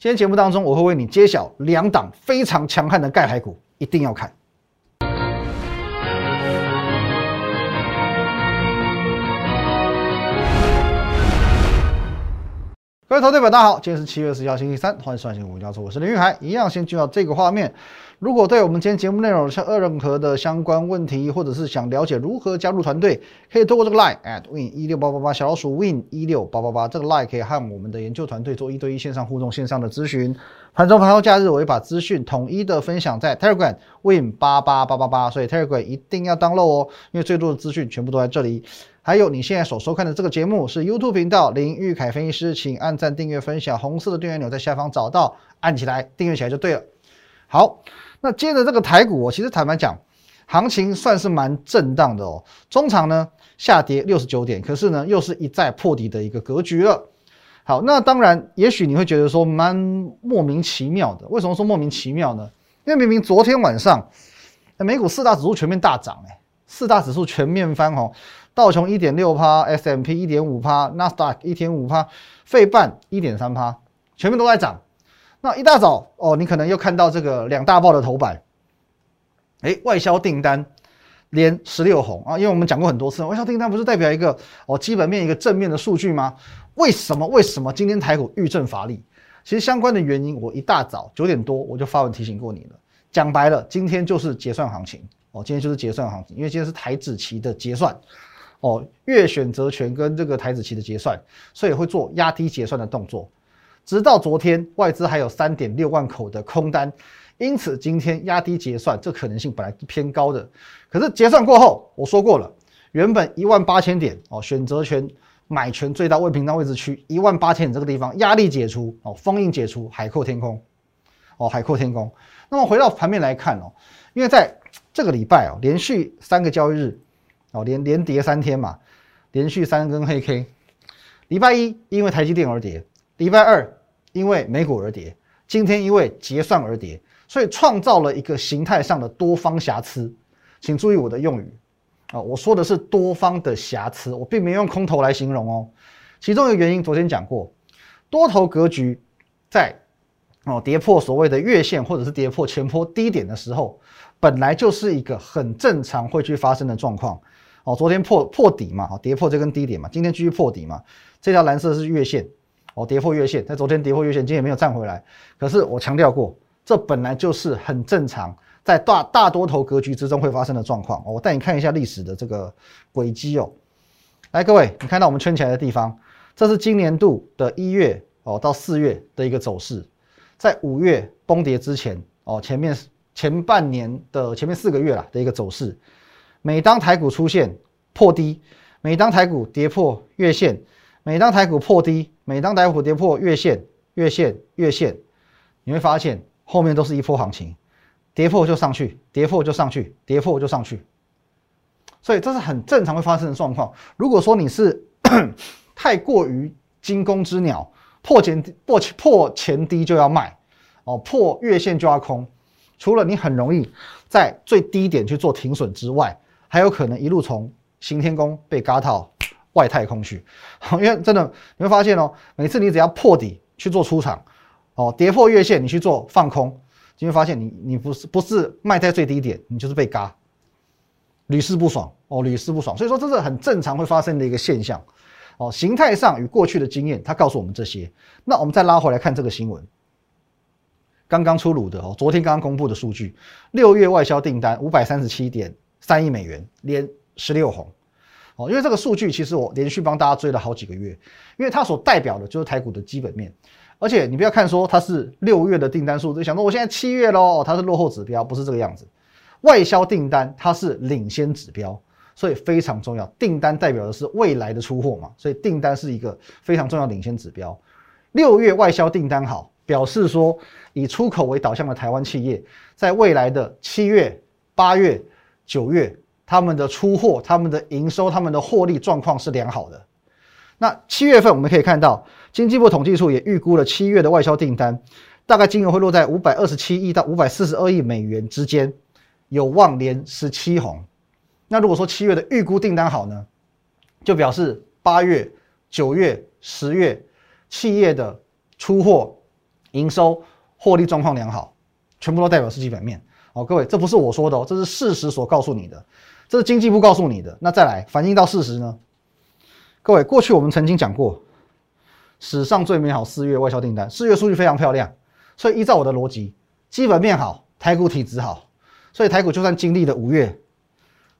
今天节目当中，我会为你揭晓两档非常强悍的钙牌股，一定要看。各位投资者，大家好，今天是七月十一号，星期三，欢迎收看新闻教授，我是林玉海，一样先进到这个画面。如果对我们今天节目内容有任何的相关问题，或者是想了解如何加入团队，可以透过这个 line at win 一六八八八小老鼠 win 一六八八八这个 line 可以和我们的研究团队做一对一线上互动、线上的咨询。盘中盘后假日，我会把资讯统一的分享在 Telegram win 八八八八八，所以 Telegram 一定要登录哦，因为最多的资讯全部都在这里。还有你现在所收看的这个节目是 YouTube 频道林玉凯分析师，请按赞、订阅、分享，红色的订阅钮在下方找到，按起来订阅起来就对了。好，那接着这个台股，其实坦白讲，行情算是蛮震荡的哦。中场呢下跌六十九点，可是呢又是一再破底的一个格局了。好，那当然，也许你会觉得说蛮莫名其妙的。为什么说莫名其妙呢？因为明明昨天晚上美股四大指数全面大涨，哎，四大指数全面翻红。道琼一点六趴，S M P 一点五趴，纳斯达克一点五趴，费半一点三趴，全面都在涨。那一大早哦，你可能又看到这个两大报的头版，哎，外销订单连十六红啊！因为我们讲过很多次，外销订单不是代表一个哦基本面一个正面的数据吗？为什么？为什么今天台股遇震乏力？其实相关的原因，我一大早九点多我就发文提醒过你了。讲白了，今天就是结算行情哦，今天就是结算行情，因为今天是台指期的结算。哦，月选择权跟这个台子期的结算，所以会做压低结算的动作。直到昨天，外资还有三点六万口的空单，因此今天压低结算这可能性本来是偏高的。可是结算过后，我说过了，原本一万八千点哦，选择权买权最大未平仓位置区一万八千点这个地方压力解除哦，封印解除，海阔天空哦，海阔天空。那么回到盘面来看哦，因为在这个礼拜哦，连续三个交易日。哦，连连跌三天嘛，连续三根黑 K。礼拜一因为台积电而跌，礼拜二因为美股而跌，今天因为结算而跌，所以创造了一个形态上的多方瑕疵。请注意我的用语啊，我说的是多方的瑕疵，我并没有用空头来形容哦。其中一个原因，昨天讲过，多头格局在哦跌破所谓的月线或者是跌破前坡低点的时候，本来就是一个很正常会去发生的状况。哦，昨天破破底嘛，哦，跌破这根低点嘛，今天继续破底嘛。这条蓝色是月线，哦，跌破月线，在昨天跌破月线，今天也没有站回来。可是我强调过，这本来就是很正常，在大大多头格局之中会发生的状况。我带你看一下历史的这个轨迹哦。来，各位，你看到我们圈起来的地方，这是今年度的一月哦到四月的一个走势，在五月崩跌之前哦，前面前半年的前面四个月啦的一个走势。每当台股出现破低，每当台股跌破月线，每当台股破低，每当台股跌破月线、月线、月线，你会发现后面都是一波行情，跌破就上去，跌破就上去，跌破就上去。所以这是很正常会发生的状况。如果说你是 太过于惊弓之鸟，破前破破前低就要卖，哦，破月线就要空，除了你很容易在最低点去做停损之外，还有可能一路从新天宫被嘎到外太空去，因为真的你会发现哦，每次你只要破底去做出场，哦，跌破月线你去做放空，你会发现你你不是不是卖在最低点，你就是被嘎，屡试不爽哦，屡试不爽。所以说这是很正常会发生的一个现象哦，形态上与过去的经验，它告诉我们这些。那我们再拉回来看这个新闻，刚刚出炉的哦，昨天刚刚公布的数据，六月外销订单五百三十七点。三亿美元连十六红，哦，因为这个数据其实我连续帮大家追了好几个月，因为它所代表的就是台股的基本面，而且你不要看说它是六月的订单数字，想说我现在七月喽，它是落后指标，不是这个样子。外销订单它是领先指标，所以非常重要。订单代表的是未来的出货嘛，所以订单是一个非常重要领先指标。六月外销订单好，表示说以出口为导向的台湾企业，在未来的七月、八月。九月他们的出货、他们的营收、他们的获利状况是良好的。那七月份我们可以看到，经济部统计处也预估了七月的外销订单，大概金额会落在五百二十七亿到五百四十二亿美元之间，有望连十七红。那如果说七月的预估订单好呢，就表示八月、九月、十月企业的出货营收、获利状况良好，全部都代表是基本面。哦，各位，这不是我说的哦，这是事实所告诉你的，这是经济部告诉你的。那再来反映到事实呢？各位，过去我们曾经讲过，史上最美好四月外销订单，四月数据非常漂亮，所以依照我的逻辑，基本面好，台股体质好，所以台股就算经历了五月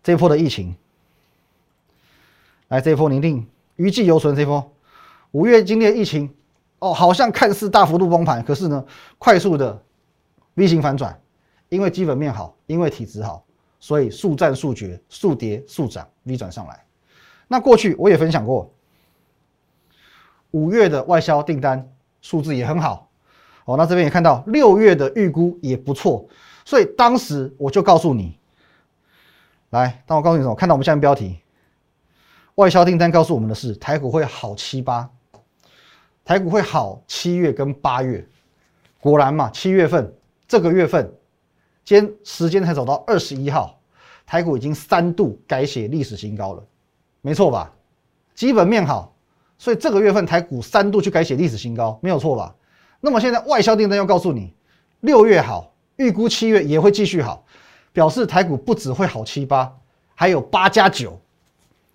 这一波的疫情，来这一波一定余悸犹存。这一波五月经历疫情，哦，好像看似大幅度崩盘，可是呢，快速的 V 型反转，因为基本面好，因为体质好，所以速战速决，速跌速涨，V 转上来。那过去我也分享过，五月的外销订单数字也很好，哦，那这边也看到六月的预估也不错，所以当时我就告诉你，来，当我告诉你什么？看到我们下面标题，外销订单告诉我们的是台股会好七八，台股会好七月跟八月，果然嘛，七月份这个月份，今天时间才走到二十一号，台股已经三度改写历史新高了。没错吧？基本面好，所以这个月份台股三度去改写历史新高，没有错吧？那么现在外销订单要告诉你，六月好，预估七月也会继续好，表示台股不只会好七八，还有八加九，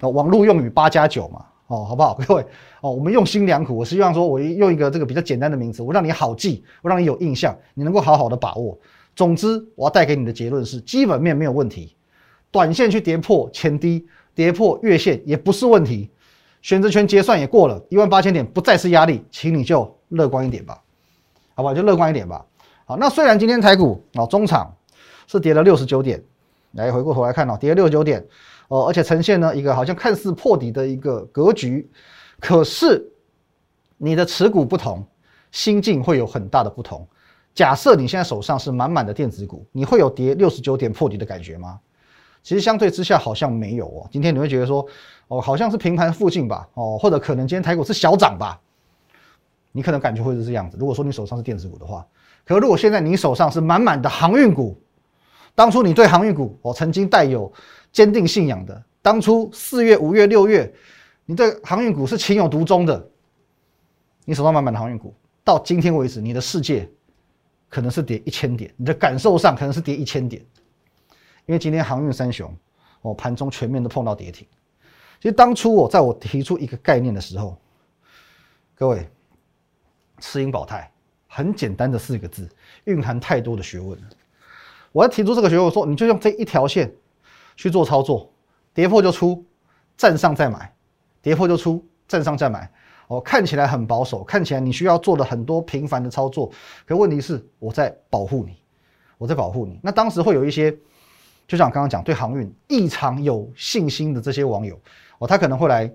哦，网络用语八加九嘛，哦，好不好？各位，哦，我们用心良苦，我希望说我用一个这个比较简单的名词，我让你好记，我让你有印象，你能够好好的把握。总之，我要带给你的结论是，基本面没有问题，短线去跌破前低。跌破月线也不是问题，选择权结算也过了一万八千点，不再是压力，请你就乐观一点吧，好吧，就乐观一点吧。好，那虽然今天台股啊中场是跌了六十九点，来回过头来看哦，跌了六十九点，哦，而且呈现呢一个好像看似破底的一个格局，可是你的持股不同，心境会有很大的不同。假设你现在手上是满满的电子股，你会有跌六十九点破底的感觉吗？其实相对之下好像没有哦，今天你会觉得说，哦，好像是平盘附近吧，哦，或者可能今天台股是小涨吧，你可能感觉会是这样子。如果说你手上是电子股的话，可如果现在你手上是满满的航运股，当初你对航运股哦曾经带有坚定信仰的，当初四月、五月、六月，你对航运股是情有独钟的，你手上满满的航运股，到今天为止，你的世界可能是跌一千点，你的感受上可能是跌一千点。因为今天航运三雄，哦，盘中全面都碰到跌停。其实当初我在我提出一个概念的时候，各位，吃阴保泰，很简单的四个字，蕴含太多的学问了。我要提出这个学问，我说你就用这一条线去做操作，跌破就出，站上再买，跌破就出，站上再买。哦，看起来很保守，看起来你需要做的很多频繁的操作，可问题是我在保护你，我在保护你。那当时会有一些。就像我刚刚讲，对航运异常有信心的这些网友，哦，他可能会来，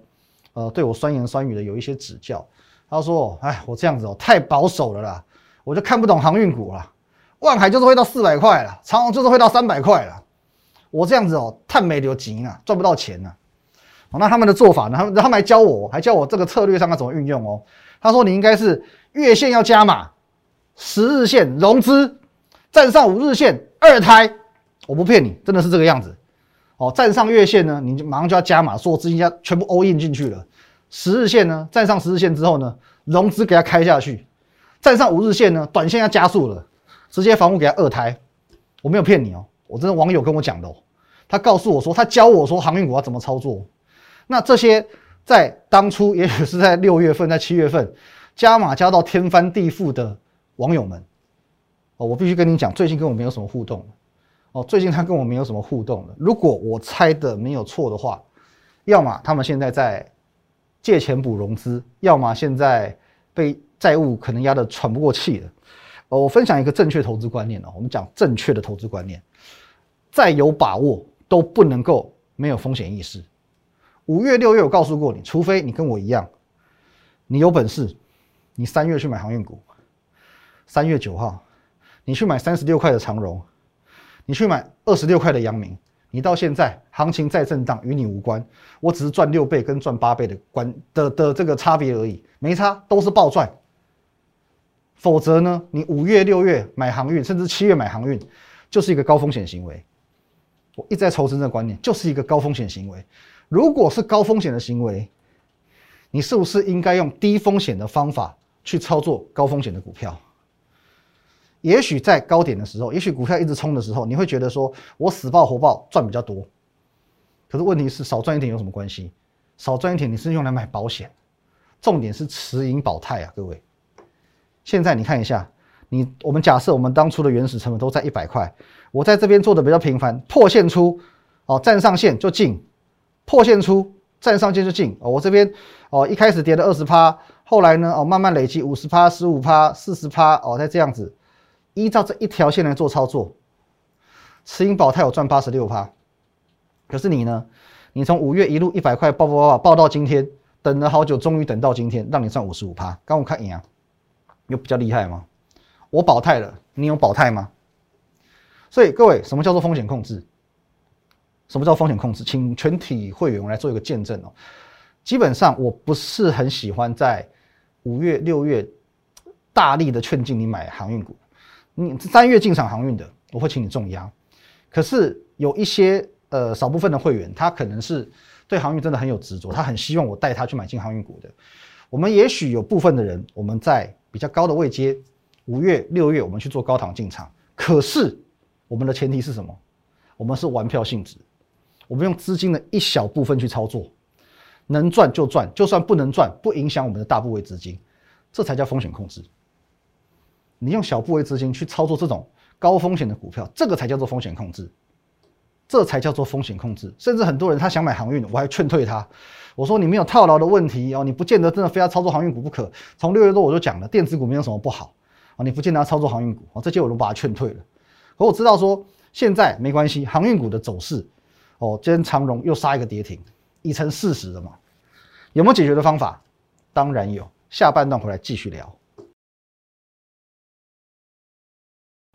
呃，对我酸言酸语的有一些指教。他说：“哎，我这样子哦，太保守了啦，我就看不懂航运股了。万海就是会到四百块了，长虹就是会到三百块了。我这样子哦，太没留钱啊，赚不到钱啊。哦，那他们的做法呢？他们他们还教我，还教我这个策略上要怎么运用哦。他说你应该是月线要加码，十日线融资，站上五日线二胎。”我不骗你，真的是这个样子。哦，站上月线呢，你就马上就要加码，所有资金要全部 all in 进去了。十日线呢，站上十日线之后呢，融资给它开下去。站上五日线呢，短线要加速了，直接房屋给它二胎。我没有骗你哦，我真的网友跟我讲的哦，他告诉我说，他教我说航运股要怎么操作。那这些在当初，也许是在六月份、在七月份加码加到天翻地覆的网友们，哦，我必须跟你讲，最近跟我没有什么互动。哦，最近他跟我没有什么互动了。如果我猜的没有错的话，要么他们现在在借钱补融资，要么现在被债务可能压得喘不过气了。呃，我分享一个正确投资观念哦，我们讲正确的投资观念，再有把握都不能够没有风险意识。五月、六月我告诉过你，除非你跟我一样，你有本事，你三月去买航运股，三月九号你去买三十六块的长荣。你去买二十六块的阳明，你到现在行情再震荡与你无关，我只是赚六倍跟赚八倍的关的的这个差别而已，没差，都是暴赚。否则呢，你五月六月买航运，甚至七月买航运，就是一个高风险行为。我一直在筹这个观念，就是一个高风险行为。如果是高风险的行为，你是不是应该用低风险的方法去操作高风险的股票？也许在高点的时候，也许股票一直冲的时候，你会觉得说我死抱活抱赚比较多。可是问题是少赚一点有什么关系？少赚一点你是用来买保险，重点是持盈保泰啊，各位。现在你看一下，你我们假设我们当初的原始成本都在一百块，我在这边做的比较频繁，破线出哦，站上线就进，破线出站上线就进哦，我这边哦一开始跌了二十趴，后来呢哦慢慢累积五十趴、十五趴、四十趴哦，再这样子。依照这一条线来做操作，持盈保泰有赚八十六趴，可是你呢？你从五月一路一百块爆爆爆爆到今天，等了好久，终于等到今天，让你赚五十五趴。刚我看赢啊，有比较厉害吗？我保泰了，你有保泰吗？所以各位，什么叫做风险控制？什么叫风险控制？请全体会员来做一个见证哦。基本上我不是很喜欢在五月、六月大力的劝进你买航运股。你三月进场航运的，我会请你重压。可是有一些呃少部分的会员，他可能是对航运真的很有执着，他很希望我带他去买进航运股的。我们也许有部分的人，我们在比较高的位阶，五月、六月我们去做高档进场。可是我们的前提是什么？我们是玩票性质，我们用资金的一小部分去操作，能赚就赚，就算不能赚，不影响我们的大部位资金，这才叫风险控制。你用小部位资金去操作这种高风险的股票，这个才叫做风险控制，这才叫做风险控制。甚至很多人他想买航运，我还劝退他，我说你没有套牢的问题哦，你不见得真的非要操作航运股不可。从六月多我就讲了，电子股没有什么不好啊，你不见得要操作航运股啊，这些我都把它劝退了。可我知道说现在没关系，航运股的走势哦，今天长荣又杀一个跌停，已成事实了嘛？有没有解决的方法？当然有，下半段回来继续聊。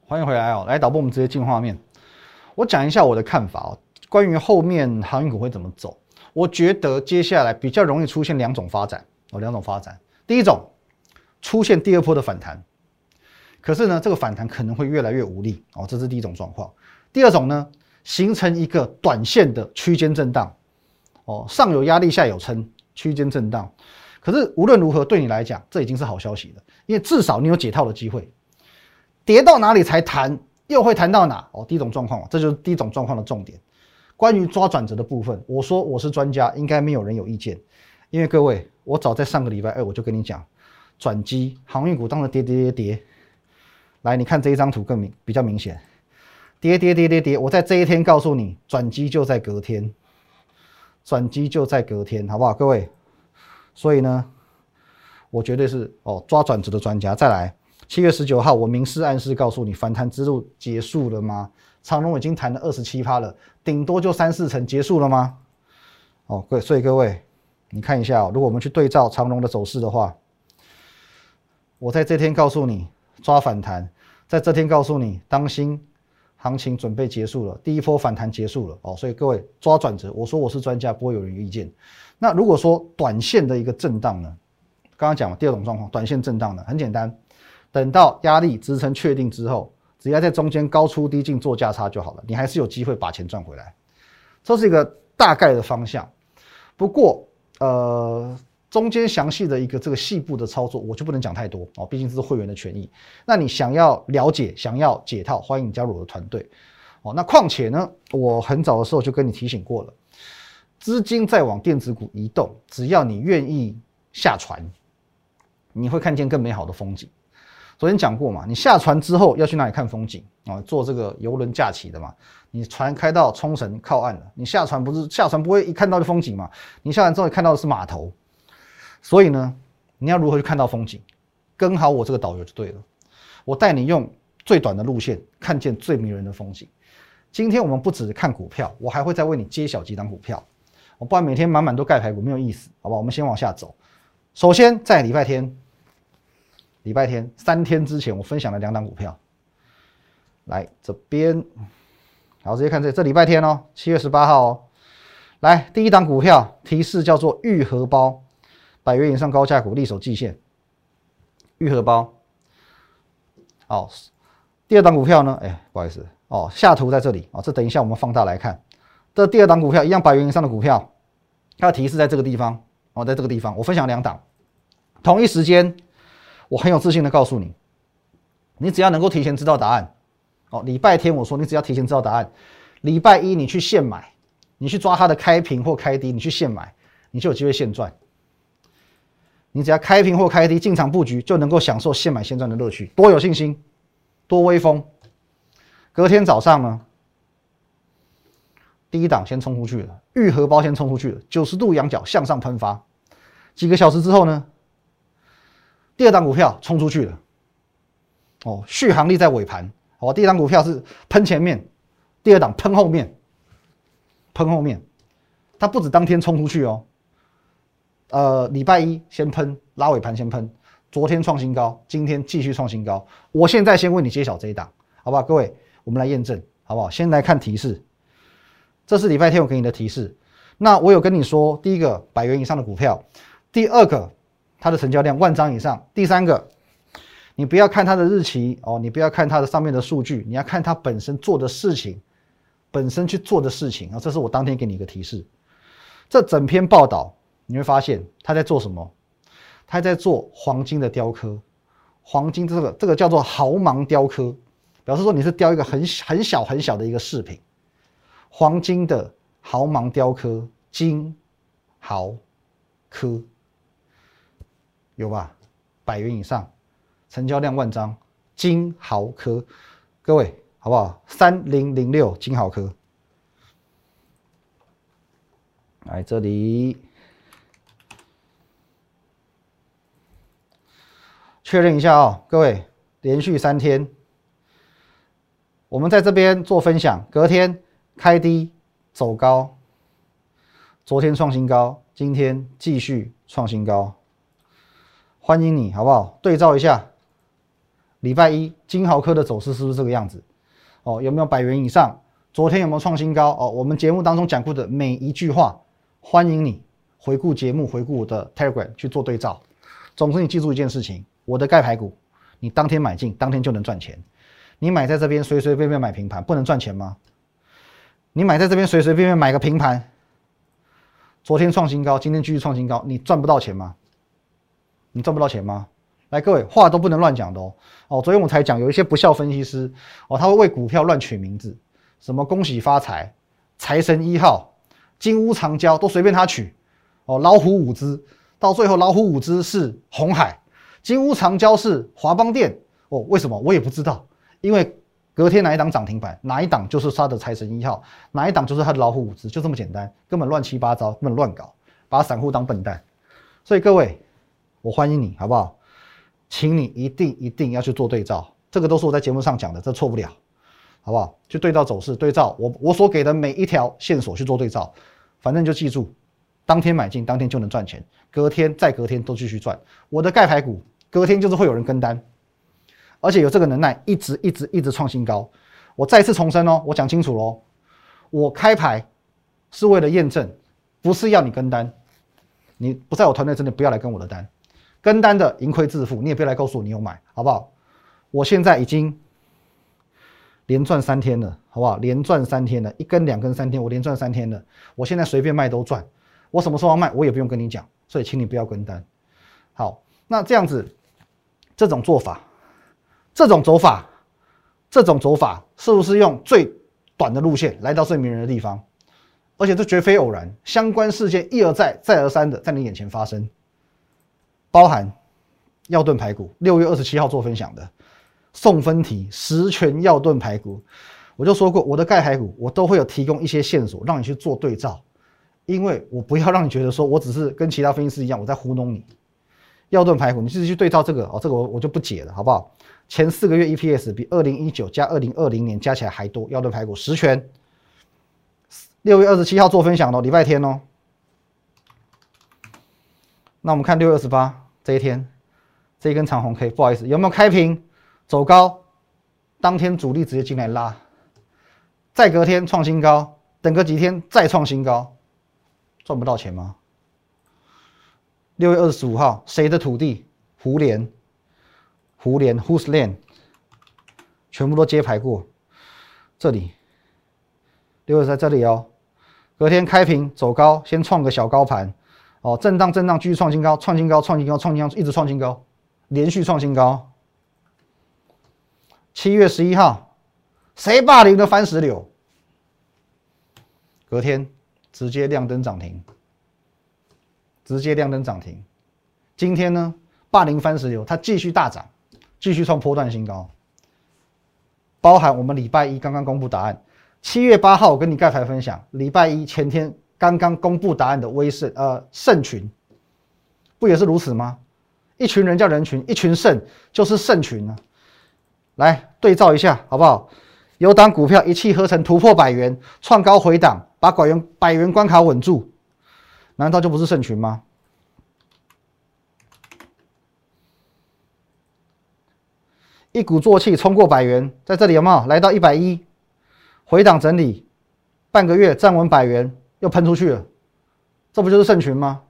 欢迎回来哦！来导播，我们直接进画面。我讲一下我的看法哦，关于后面航运股会怎么走。我觉得接下来比较容易出现两种发展哦，两种发展。第一种，出现第二波的反弹，可是呢，这个反弹可能会越来越无力哦，这是第一种状况。第二种呢，形成一个短线的区间震荡哦，上有压力，下有撑，区间震荡。可是无论如何，对你来讲，这已经是好消息了，因为至少你有解套的机会。跌到哪里才弹，又会弹到哪？哦，第一种状况，这就是第一种状况的重点。关于抓转折的部分，我说我是专家，应该没有人有意见。因为各位，我早在上个礼拜二我就跟你讲，转机航运股当时跌跌跌跌。来，你看这一张图更明比较明显，跌跌跌跌跌。我在这一天告诉你，转机就在隔天，转机就在隔天，好不好？各位，所以呢，我绝对是哦抓转折的专家。再来。七月十九号，我明示暗示告诉你，反弹之路结束了吗？长龙已经弹了二十七趴了，顶多就三四成，结束了吗？哦，各位所以各位，你看一下，如果我们去对照长龙的走势的话，我在这天告诉你抓反弹，在这天告诉你当心行情准备结束了，第一波反弹结束了哦，所以各位抓转折，我说我是专家，不会有人有意见。那如果说短线的一个震荡呢？刚刚讲了第二种状况，短线震荡呢，很简单。等到压力支撑确定之后，只要在中间高出低进做价差就好了，你还是有机会把钱赚回来。这是一个大概的方向。不过，呃，中间详细的一个这个细部的操作，我就不能讲太多哦，毕竟这是会员的权益。那你想要了解、想要解套，欢迎你加入我的团队哦。那况且呢，我很早的时候就跟你提醒过了，资金在往电子股移动，只要你愿意下船，你会看见更美好的风景。昨天讲过嘛，你下船之后要去哪里看风景啊？坐这个游轮假期的嘛。你船开到冲绳靠岸了，你下船不是下船不会一看到的风景嘛？你下船之后看到的是码头，所以呢，你要如何去看到风景？跟好我这个导游就对了。我带你用最短的路线看见最迷人的风景。今天我们不只看股票，我还会再为你揭晓几档股票。我不然每天满满都盖排骨没有意思，好吧？我们先往下走。首先在礼拜天。礼拜天三天之前，我分享了两档股票。来这边，好，直接看这，这礼拜天哦，七月十八号哦。来，第一档股票提示叫做玉荷包，百元以上高价股，力守季线。玉荷包。好，第二档股票呢？哎，不好意思哦，下图在这里哦。这等一下我们放大来看。这第二档股票一样，百元以上的股票，它的提示在这个地方哦，在这个地方，我分享两档，同一时间。我很有自信的告诉你，你只要能够提前知道答案，哦，礼拜天我说你只要提前知道答案，礼拜一你去现买，你去抓它的开平或开低，你去现买，你就有机会现赚。你只要开平或开低进场布局，就能够享受现买现赚的乐趣，多有信心，多威风。隔天早上呢，第一档先冲出去了，玉荷包先冲出去了，九十度仰角向上喷发。几个小时之后呢，第二档股票冲出去了，哦，续航力在尾盘。哦，第一档股票是喷前面，第二档喷后面，喷后面，它不止当天冲出去哦。呃，礼拜一先喷拉尾盘先喷，昨天创新高，今天继续创新高。我现在先为你揭晓这一档，好不好？各位，我们来验证，好不好？先来看提示，这是礼拜天我给你的提示。那我有跟你说，第一个百元以上的股票，第二个它的成交量万张以上，第三个你不要看它的日期哦，你不要看它的上面的数据，你要看它本身做的事情，本身去做的事情啊。这是我当天给你一个提示，这整篇报道。你会发现他在做什么？他在做黄金的雕刻，黄金这个这个叫做毫芒雕刻，表示说你是雕一个很很小很小的一个饰品，黄金的毫芒雕刻，金毫科有吧？百元以上，成交量万张，金豪科，各位好不好？三零零六金豪科，来这里。确认一下哦，各位，连续三天，我们在这边做分享，隔天开低走高，昨天创新高，今天继续创新高，欢迎你，好不好？对照一下，礼拜一金豪科的走势是不是这个样子？哦，有没有百元以上？昨天有没有创新高？哦，我们节目当中讲过的每一句话，欢迎你回顾节目，回顾我的 Telegram 去做对照。总之，你记住一件事情。我的盖牌股，你当天买进，当天就能赚钱。你买在这边随随便便买平盘，不能赚钱吗？你买在这边随随便便买个平盘，昨天创新高，今天继续创新高，你赚不到钱吗？你赚不到钱吗？来，各位话都不能乱讲的哦。哦，昨天我才讲，有一些不孝分析师哦，他会为股票乱取名字，什么恭喜发财、财神一号、金屋藏娇，都随便他取。哦，老虎五只，到最后老虎五只是红海。金屋藏娇是华邦店哦，为什么我也不知道？因为隔天哪一档涨停板，哪一档就是他的财神一号，哪一档就是他的老虎五只，就这么简单，根本乱七八糟，根本乱搞，把散户当笨蛋。所以各位，我欢迎你，好不好？请你一定一定要去做对照，这个都是我在节目上讲的，这错不了，好不好？去对照走势，对照我我所给的每一条线索去做对照，反正就记住，当天买进，当天就能赚钱，隔天再隔天都继续赚。我的盖牌股。隔天就是会有人跟单，而且有这个能耐，一直一直一直创新高。我再次重申哦，我讲清楚喽，我开牌是为了验证，不是要你跟单。你不在我团队，真的不要来跟我的单，跟单的盈亏自负。你也别来告诉我你有买，好不好？我现在已经连赚三天了，好不好？连赚三天了，一根两根三天，我连赚三天了。我现在随便卖都赚，我什么时候卖，我也不用跟你讲，所以请你不要跟单。好，那这样子。这种做法，这种走法，这种走法，是不是用最短的路线来到最迷人的地方？而且这绝非偶然，相关事件一而再、再而三的在你眼前发生，包含药盾排骨六月二十七号做分享的送分题十全药盾排骨，我就说过我的钙排骨我都会有提供一些线索让你去做对照，因为我不要让你觉得说我只是跟其他分析师一样我在糊弄你。药盾排骨，你自己去对照这个哦，这个我我就不解了，好不好？前四个月 EPS 比二零一九加二零二零年加起来还多。药盾排骨十全，六月二十七号做分享哦，礼拜天哦。那我们看六月二十八这一天，这一根长红 K，不好意思，有没有开平走高？当天主力直接进来拉，再隔天创新高，等个几天再创新高，赚不到钱吗？六月二十五号，谁的土地？胡连，胡连，Whose land？全部都揭牌过。这里，六月在这里哦。隔天开平走高，先创个小高盘，哦，震荡震荡，继续创新高，创新高，创新高，创新高，一直创新高，连续创新高。七月十一号，谁霸凌的番石榴？隔天直接亮灯涨停，直接亮灯涨停。今天呢，霸凌番石榴，它继续大涨，继续创波段新高。包含我们礼拜一刚刚公布答案，七月八号我跟你盖牌分享，礼拜一前天刚刚公布答案的威盛呃盛群，不也是如此吗？一群人叫人群，一群肾就是肾群呢。来对照一下好不好？有档股票一气呵成突破百元，创高回档，把百元百元关卡稳住，难道就不是肾群吗？一鼓作气冲过百元，在这里有没有来到一百一？回档整理，半个月站稳百元，又喷出去了，这不就是肾群吗？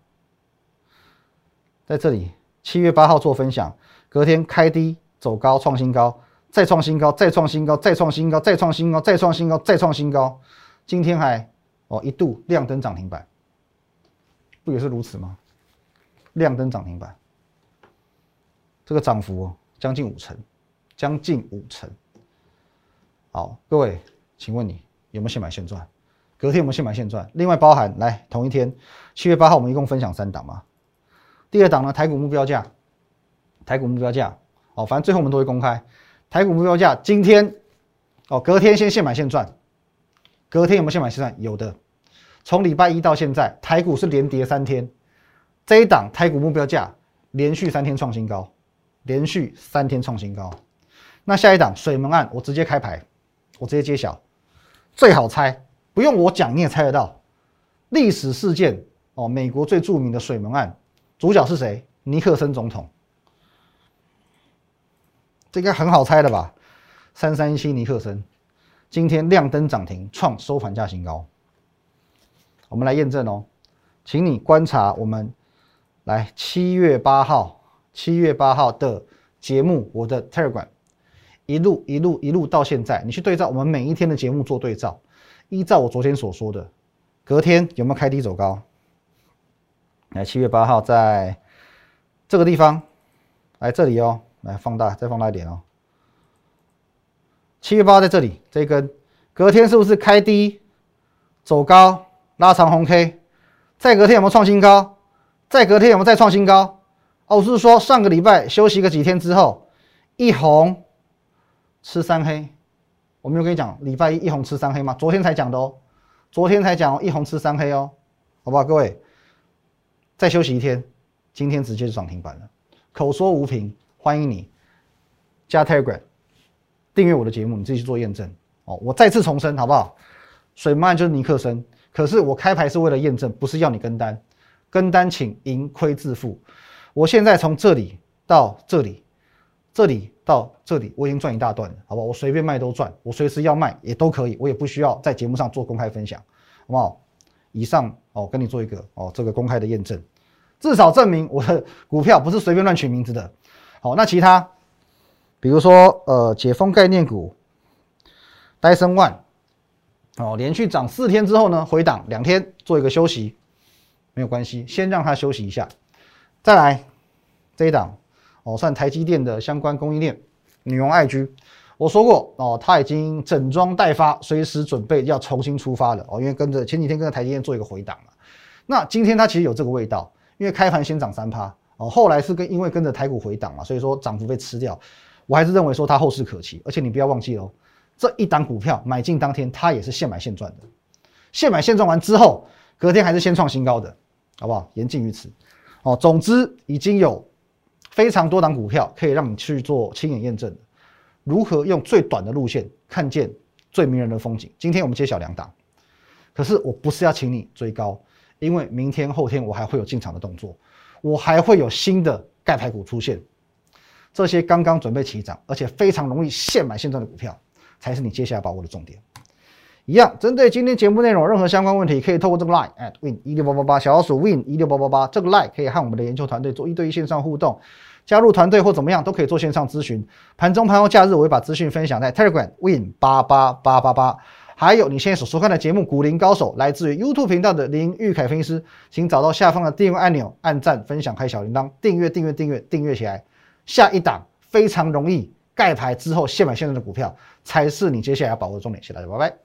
在这里。七月八号做分享，隔天开低走高创新高，再创新高，再创新高，再创新高，再创新高，再创新高，再创新高。今天还哦一度亮灯涨停板，不也是如此吗？亮灯涨停板，这个涨幅哦将近五成，将近五成。好，各位，请问你有没有现买现赚？隔天有没有现买现赚？另外包含来同一天，七月八号我们一共分享三档嘛？第二档呢？台股目标价，台股目标价哦，反正最后我们都会公开。台股目标价今天哦，隔天先现买现赚。隔天有没有现买现赚？有的。从礼拜一到现在，台股是连跌三天。这一档台股目标价连续三天创新高，连续三天创新高。那下一档水门案，我直接开牌，我直接揭晓，最好猜，不用我讲你也猜得到。历史事件哦，美国最著名的水门案。主角是谁？尼克森总统，这个很好猜的吧？三三七尼克森，今天亮灯涨停，创收盘价新高。我们来验证哦，请你观察我们来七月八号，七月八号的节目，我的 Telegram 一路一路一路到现在，你去对照我们每一天的节目做对照，依照我昨天所说的，隔天有没有开低走高？来，七月八号在这个地方，来这里哦，来放大，再放大一点哦。七月八在这里，这一根隔天是不是开低走高，拉长红 K？再隔天有没有创新高？再隔天有没有再创新高？哦，我是说上个礼拜休息个几天之后，一红吃三黑。我没有跟你讲礼拜一一红吃三黑吗？昨天才讲的哦，昨天才讲哦，一红吃三黑哦，好不好，各位？再休息一天，今天直接就涨停板了。口说无凭，欢迎你加 Telegram 订阅我的节目，你自己去做验证哦。我再次重申，好不好？水漫就是尼克森，可是我开牌是为了验证，不是要你跟单。跟单请盈亏自负。我现在从这里到这里，这里到这里，我已经赚一大段了，好不好？我随便卖都赚，我随时要卖也都可以，我也不需要在节目上做公开分享，好不好？以上哦，跟你做一个哦，这个公开的验证，至少证明我的股票不是随便乱取名字的。好，那其他，比如说呃，解封概念股，戴森 One，哦，连续涨四天之后呢，回档两天做一个休息，没有关系，先让它休息一下，再来这一档哦，算台积电的相关供应链，女王爱居。我说过哦，他已经整装待发，随时准备要重新出发了哦。因为跟着前几天跟着台积电做一个回档嘛，那今天它其实有这个味道，因为开盘先涨三趴哦，后来是跟因为跟着台股回档嘛，所以说涨幅被吃掉。我还是认为说它后市可期，而且你不要忘记哦，这一档股票买进当天它也是现买现赚的，现买现赚完之后，隔天还是先创新高的，好不好？言尽于此哦。总之已经有非常多档股票可以让你去做亲眼验证。如何用最短的路线看见最迷人的风景？今天我们揭晓两档，可是我不是要请你追高，因为明天后天我还会有进场的动作，我还会有新的盖牌股出现。这些刚刚准备起涨，而且非常容易现买现赚的股票，才是你接下来把握的重点。一样，针对今天节目内容任何相关问题，可以透过这个 line at win 一六八八八小老鼠 win 一六八八八这个 line 可以和我们的研究团队做一对一线上互动。加入团队或怎么样都可以做线上咨询，盘中盘后假日我会把资讯分享在 Telegram Win 八八八八八，还有你现在所收看的节目《股林高手》来自于 YouTube 频道的林玉凯分析师，请找到下方的订阅按钮，按赞、分享、开小铃铛，订阅、订阅、订阅、订阅起来。下一档非常容易盖牌之后现买现赚的股票，才是你接下来要把握的重点。谢谢大家，拜拜。